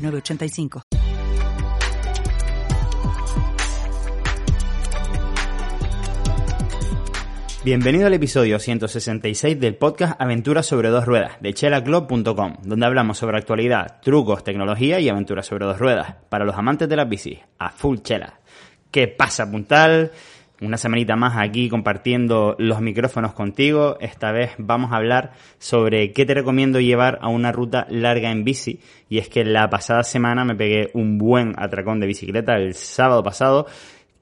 985. Bienvenido al episodio 166 del podcast Aventuras sobre dos ruedas de chelaclub.com, donde hablamos sobre actualidad, trucos, tecnología y aventuras sobre dos ruedas para los amantes de las bicis, a full chela. ¿Qué pasa, puntal? Una semanita más aquí compartiendo los micrófonos contigo. Esta vez vamos a hablar sobre qué te recomiendo llevar a una ruta larga en bici. Y es que la pasada semana me pegué un buen atracón de bicicleta el sábado pasado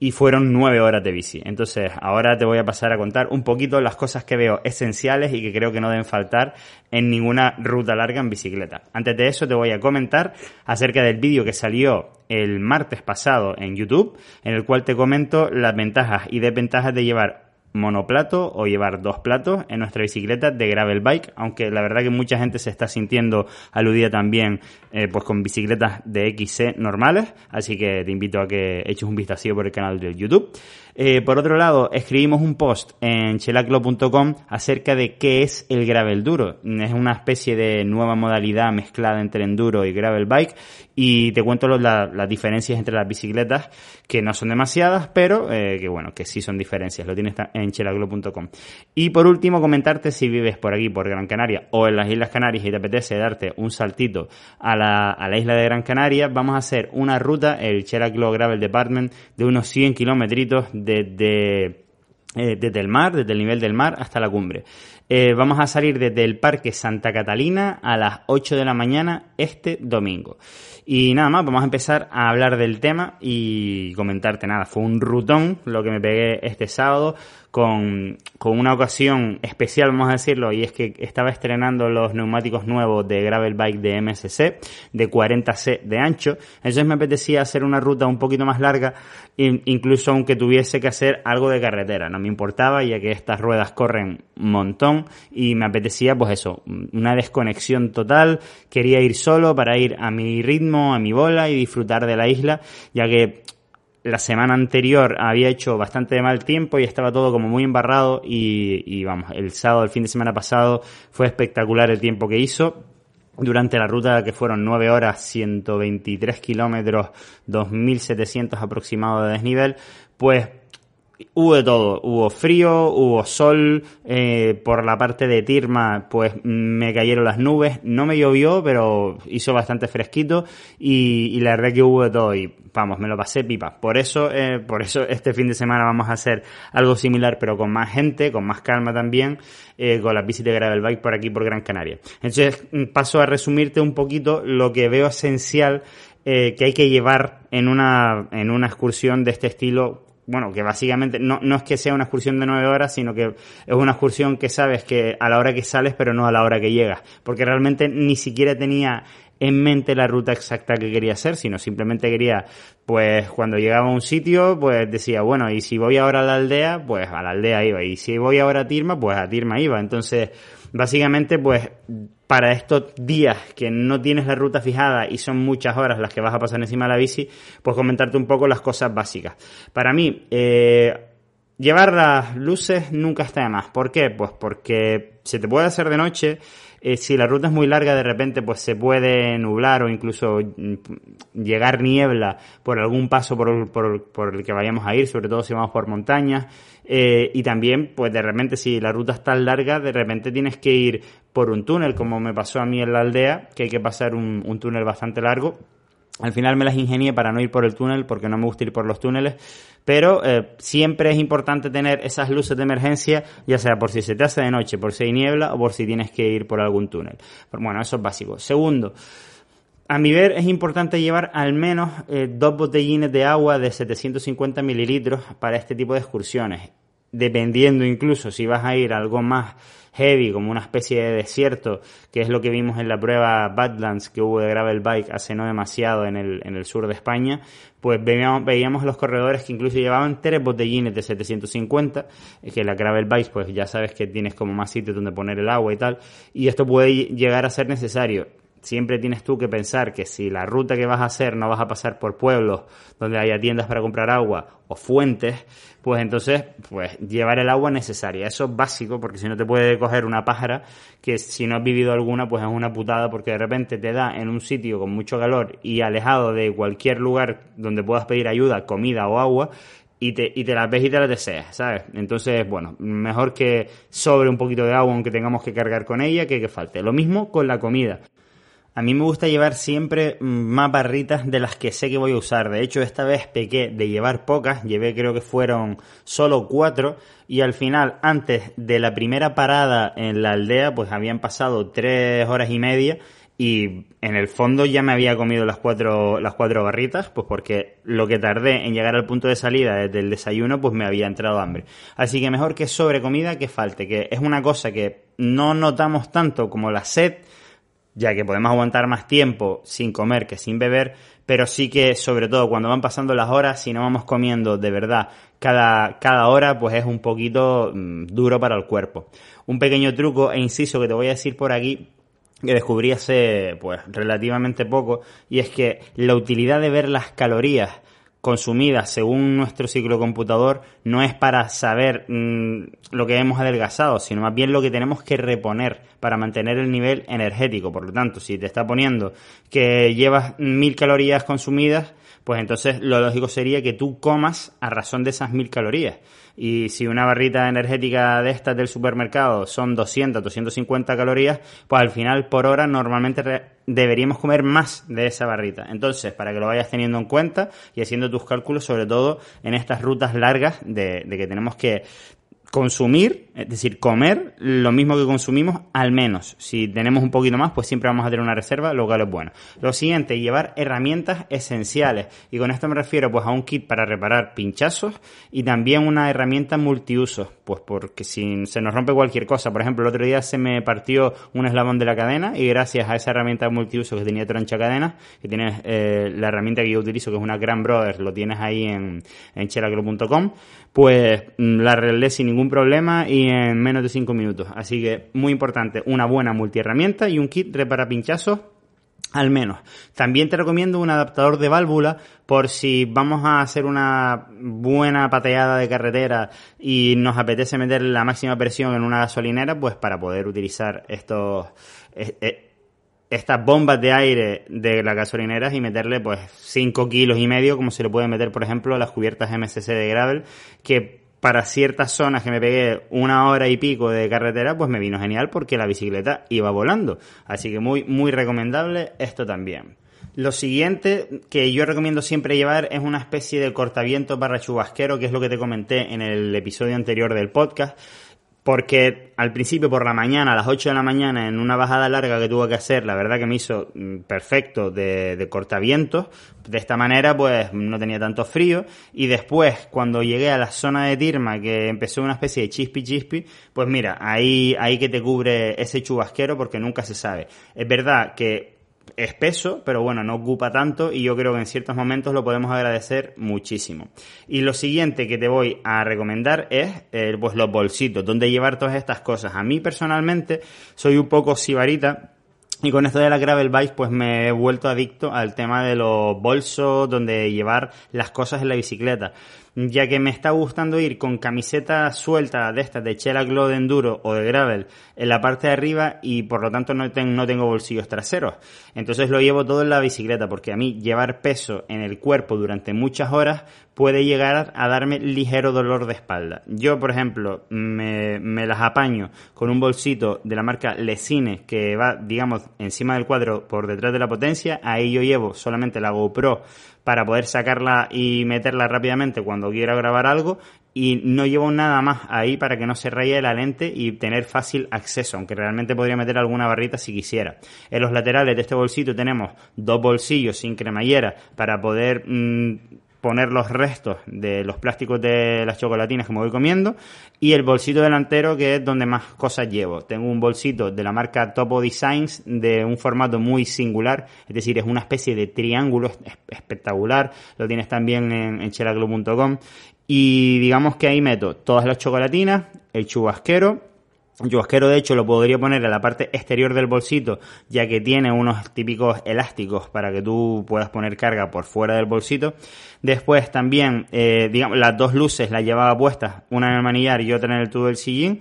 y fueron nueve horas de bici. Entonces, ahora te voy a pasar a contar un poquito las cosas que veo esenciales y que creo que no deben faltar en ninguna ruta larga en bicicleta. Antes de eso, te voy a comentar acerca del vídeo que salió el martes pasado en YouTube, en el cual te comento las ventajas y desventajas de llevar monoplato o llevar dos platos en nuestra bicicleta de gravel bike, aunque la verdad que mucha gente se está sintiendo aludida también eh, pues con bicicletas de XC normales, así que te invito a que eches un vistazo por el canal de YouTube. Eh, por otro lado, escribimos un post en chelaclo.com acerca de qué es el gravel duro. Es una especie de nueva modalidad mezclada entre enduro y gravel bike y te cuento las diferencias entre las bicicletas que no son demasiadas, pero eh, que bueno, que sí son diferencias. Lo tienes en chelaclo.com. Y por último, comentarte si vives por aquí, por Gran Canaria o en las Islas Canarias y te apetece darte un saltito a la, a la isla de Gran Canaria, vamos a hacer una ruta, el Chelaclo Gravel Department, de unos 100 kilómetros desde, eh, desde el mar, desde el nivel del mar hasta la cumbre. Eh, vamos a salir desde el Parque Santa Catalina a las 8 de la mañana este domingo. Y nada más, vamos a empezar a hablar del tema y comentarte nada. Fue un rutón lo que me pegué este sábado con, con una ocasión especial, vamos a decirlo, y es que estaba estrenando los neumáticos nuevos de Gravel Bike de MSC de 40C de ancho. Entonces me apetecía hacer una ruta un poquito más larga, incluso aunque tuviese que hacer algo de carretera. No me importaba, ya que estas ruedas corren un montón y me apetecía, pues eso, una desconexión total. Quería ir solo para ir a mi ritmo a mi bola y disfrutar de la isla, ya que la semana anterior había hecho bastante mal tiempo y estaba todo como muy embarrado y, vamos, el sábado, el fin de semana pasado fue espectacular el tiempo que hizo. Durante la ruta que fueron 9 horas, 123 kilómetros, 2.700 aproximado de desnivel, pues Hubo de todo, hubo frío, hubo sol, eh, por la parte de Tirma pues me cayeron las nubes, no me llovió pero hizo bastante fresquito y, y la verdad que hubo de todo y vamos, me lo pasé pipa. Por eso, eh, por eso este fin de semana vamos a hacer algo similar pero con más gente, con más calma también, eh, con las bicis de gravel bike por aquí por Gran Canaria. Entonces paso a resumirte un poquito lo que veo esencial eh, que hay que llevar en una, en una excursión de este estilo bueno, que básicamente no, no es que sea una excursión de nueve horas, sino que es una excursión que sabes que a la hora que sales, pero no a la hora que llegas. Porque realmente ni siquiera tenía en mente la ruta exacta que quería hacer, sino simplemente quería, pues cuando llegaba a un sitio, pues decía, bueno, y si voy ahora a la aldea, pues a la aldea iba, y si voy ahora a Tirma, pues a Tirma iba. Entonces, básicamente, pues para estos días que no tienes la ruta fijada y son muchas horas las que vas a pasar encima de la bici, pues comentarte un poco las cosas básicas. Para mí, eh, llevar las luces nunca está de más. ¿Por qué? Pues porque se te puede hacer de noche. Eh, si la ruta es muy larga, de repente pues se puede nublar o incluso mm, llegar niebla por algún paso por, por, por el que vayamos a ir, sobre todo si vamos por montañas. Eh, y también, pues de repente, si la ruta es tan larga, de repente tienes que ir por un túnel, como me pasó a mí en la aldea, que hay que pasar un, túnel bastante largo. Al final me las ingenié para no ir por el túnel, porque no me gusta ir por los túneles, pero eh, siempre es importante tener esas luces de emergencia, ya sea por si se te hace de noche, por si hay niebla o por si tienes que ir por algún túnel. Bueno, eso es básico. Segundo, a mi ver es importante llevar al menos eh, dos botellines de agua de 750 mililitros para este tipo de excursiones dependiendo incluso si vas a ir algo más heavy, como una especie de desierto, que es lo que vimos en la prueba Badlands que hubo de gravel bike hace no demasiado en el, en el sur de España, pues veíamos, veíamos los corredores que incluso llevaban tres botellines de 750, que la gravel bike pues ya sabes que tienes como más sitios donde poner el agua y tal, y esto puede llegar a ser necesario siempre tienes tú que pensar que si la ruta que vas a hacer no vas a pasar por pueblos donde haya tiendas para comprar agua o fuentes, pues entonces, pues llevar el agua necesaria. Eso es básico porque si no te puede coger una pájara que si no has vivido alguna, pues es una putada porque de repente te da en un sitio con mucho calor y alejado de cualquier lugar donde puedas pedir ayuda, comida o agua, y te, y te las ves y te las deseas, ¿sabes? Entonces, bueno, mejor que sobre un poquito de agua aunque tengamos que cargar con ella que que falte. Lo mismo con la comida. A mí me gusta llevar siempre más barritas de las que sé que voy a usar. De hecho, esta vez pequé de llevar pocas, llevé creo que fueron solo cuatro y al final, antes de la primera parada en la aldea, pues habían pasado tres horas y media y en el fondo ya me había comido las cuatro, las cuatro barritas, pues porque lo que tardé en llegar al punto de salida desde el desayuno, pues me había entrado hambre. Así que mejor que sobre comida que falte, que es una cosa que no notamos tanto como la sed, ya que podemos aguantar más tiempo sin comer que sin beber, pero sí que sobre todo cuando van pasando las horas, si no vamos comiendo de verdad cada, cada hora, pues es un poquito mm, duro para el cuerpo. Un pequeño truco e inciso que te voy a decir por aquí que descubrí hace pues relativamente poco y es que la utilidad de ver las calorías consumidas según nuestro ciclo computador no es para saber mm, lo que hemos adelgazado, sino más bien lo que tenemos que reponer para mantener el nivel energético. Por lo tanto, si te está poniendo que llevas mil calorías consumidas, pues entonces lo lógico sería que tú comas a razón de esas mil calorías. Y si una barrita energética de estas del supermercado son 200, 250 calorías, pues al final por hora normalmente deberíamos comer más de esa barrita. Entonces, para que lo vayas teniendo en cuenta y haciendo cálculos, sobre todo en estas rutas largas de que tenemos que consumir, es decir, comer lo mismo que consumimos al menos. Si tenemos un poquito más, pues siempre vamos a tener una reserva, lo cual es bueno. Lo siguiente, llevar herramientas esenciales. Y con esto me refiero pues a un kit para reparar pinchazos y también una herramienta multiuso. Pues porque si se nos rompe cualquier cosa, por ejemplo, el otro día se me partió un eslabón de la cadena y gracias a esa herramienta multiuso que tenía troncha cadena, que tienes eh, la herramienta que yo utilizo, que es una Grand Brothers, lo tienes ahí en, en chelaclo.com, pues mm, la arreglé sin ningún problema y en menos de 5 minutos. Así que muy importante, una buena multiherramienta y un kit repara pinchazos al menos. También te recomiendo un adaptador de válvula por si vamos a hacer una buena pateada de carretera y nos apetece meter la máxima presión en una gasolinera, pues para poder utilizar estos, e, e, estas bombas de aire de las gasolineras y meterle pues 5 kilos y medio como se le puede meter por ejemplo las cubiertas MCC de gravel que para ciertas zonas que me pegué una hora y pico de carretera pues me vino genial porque la bicicleta iba volando. Así que muy muy recomendable esto también. Lo siguiente que yo recomiendo siempre llevar es una especie de cortaviento para chubasquero que es lo que te comenté en el episodio anterior del podcast porque al principio por la mañana, a las 8 de la mañana, en una bajada larga que tuve que hacer, la verdad que me hizo mm, perfecto de, de cortavientos. De esta manera, pues no tenía tanto frío. Y después, cuando llegué a la zona de Tirma, que empezó una especie de chispi chispi, pues mira, ahí, ahí que te cubre ese chubasquero porque nunca se sabe. Es verdad que espeso, pero bueno, no ocupa tanto y yo creo que en ciertos momentos lo podemos agradecer muchísimo. Y lo siguiente que te voy a recomendar es eh, pues los bolsitos, donde llevar todas estas cosas. A mí personalmente soy un poco sibarita y con esto de la gravel bike, pues me he vuelto adicto al tema de los bolsos donde llevar las cosas en la bicicleta. Ya que me está gustando ir con camiseta suelta de estas de Chela Glow de Enduro o de Gravel en la parte de arriba y por lo tanto no, tengo bolsillos traseros. Entonces lo llevo todo en la bicicleta porque a mí llevar peso en el cuerpo durante muchas horas puede llegar a darme ligero dolor de espalda. Yo, por ejemplo, me, me las apaño con un bolsito de la marca Lesine que va, digamos, encima del cuadro por detrás de la potencia. Ahí yo llevo solamente la GoPro para poder sacarla y meterla rápidamente cuando quiera grabar algo y no llevo nada más ahí para que no se raye la lente y tener fácil acceso, aunque realmente podría meter alguna barrita si quisiera. En los laterales de este bolsito tenemos dos bolsillos sin cremallera para poder mm, poner los restos de los plásticos de las chocolatinas que me voy comiendo y el bolsito delantero que es donde más cosas llevo. Tengo un bolsito de la marca Topo Designs de un formato muy singular, es decir, es una especie de triángulo espectacular, lo tienes también en, en y digamos que ahí meto todas las chocolatinas, el chubasquero, el chubasquero, de hecho, lo podría poner en la parte exterior del bolsito, ya que tiene unos típicos elásticos para que tú puedas poner carga por fuera del bolsito. Después también, eh, digamos, las dos luces las llevaba puestas, una en el manillar y otra en el tubo del sillín.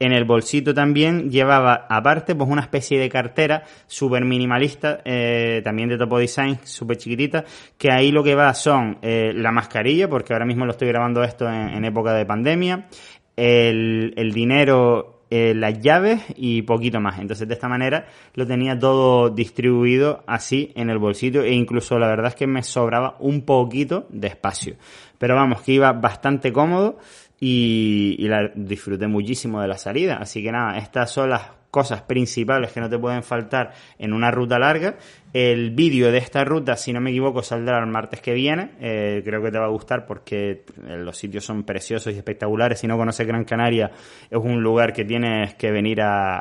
En el bolsito también llevaba aparte pues una especie de cartera súper minimalista, eh, también de Topo Design, súper chiquitita, que ahí lo que va son eh, la mascarilla, porque ahora mismo lo estoy grabando esto en, época de pandemia, el, el dinero eh, las llaves y poquito más. Entonces de esta manera lo tenía todo distribuido así en el bolsito e incluso la verdad es que me sobraba un poquito de espacio. Pero vamos, que iba bastante cómodo y, la disfruté muchísimo de la salida. Así que nada, estas son las cosas principales que no te pueden faltar en una ruta larga. El vídeo de esta ruta, si no me equivoco, saldrá el martes que viene. Eh, creo que te va a gustar porque eh, los sitios son preciosos y espectaculares. Si no conoces Gran Canaria, es un lugar que tienes que venir a,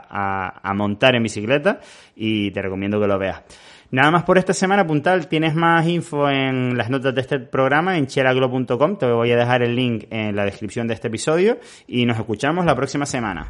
a montar en bicicleta y te recomiendo que lo veas. Nada más por esta semana, Puntal. Tienes más info en las notas de este programa en cheraglo.com. Te voy a dejar el link en la descripción de este episodio y nos escuchamos la próxima semana.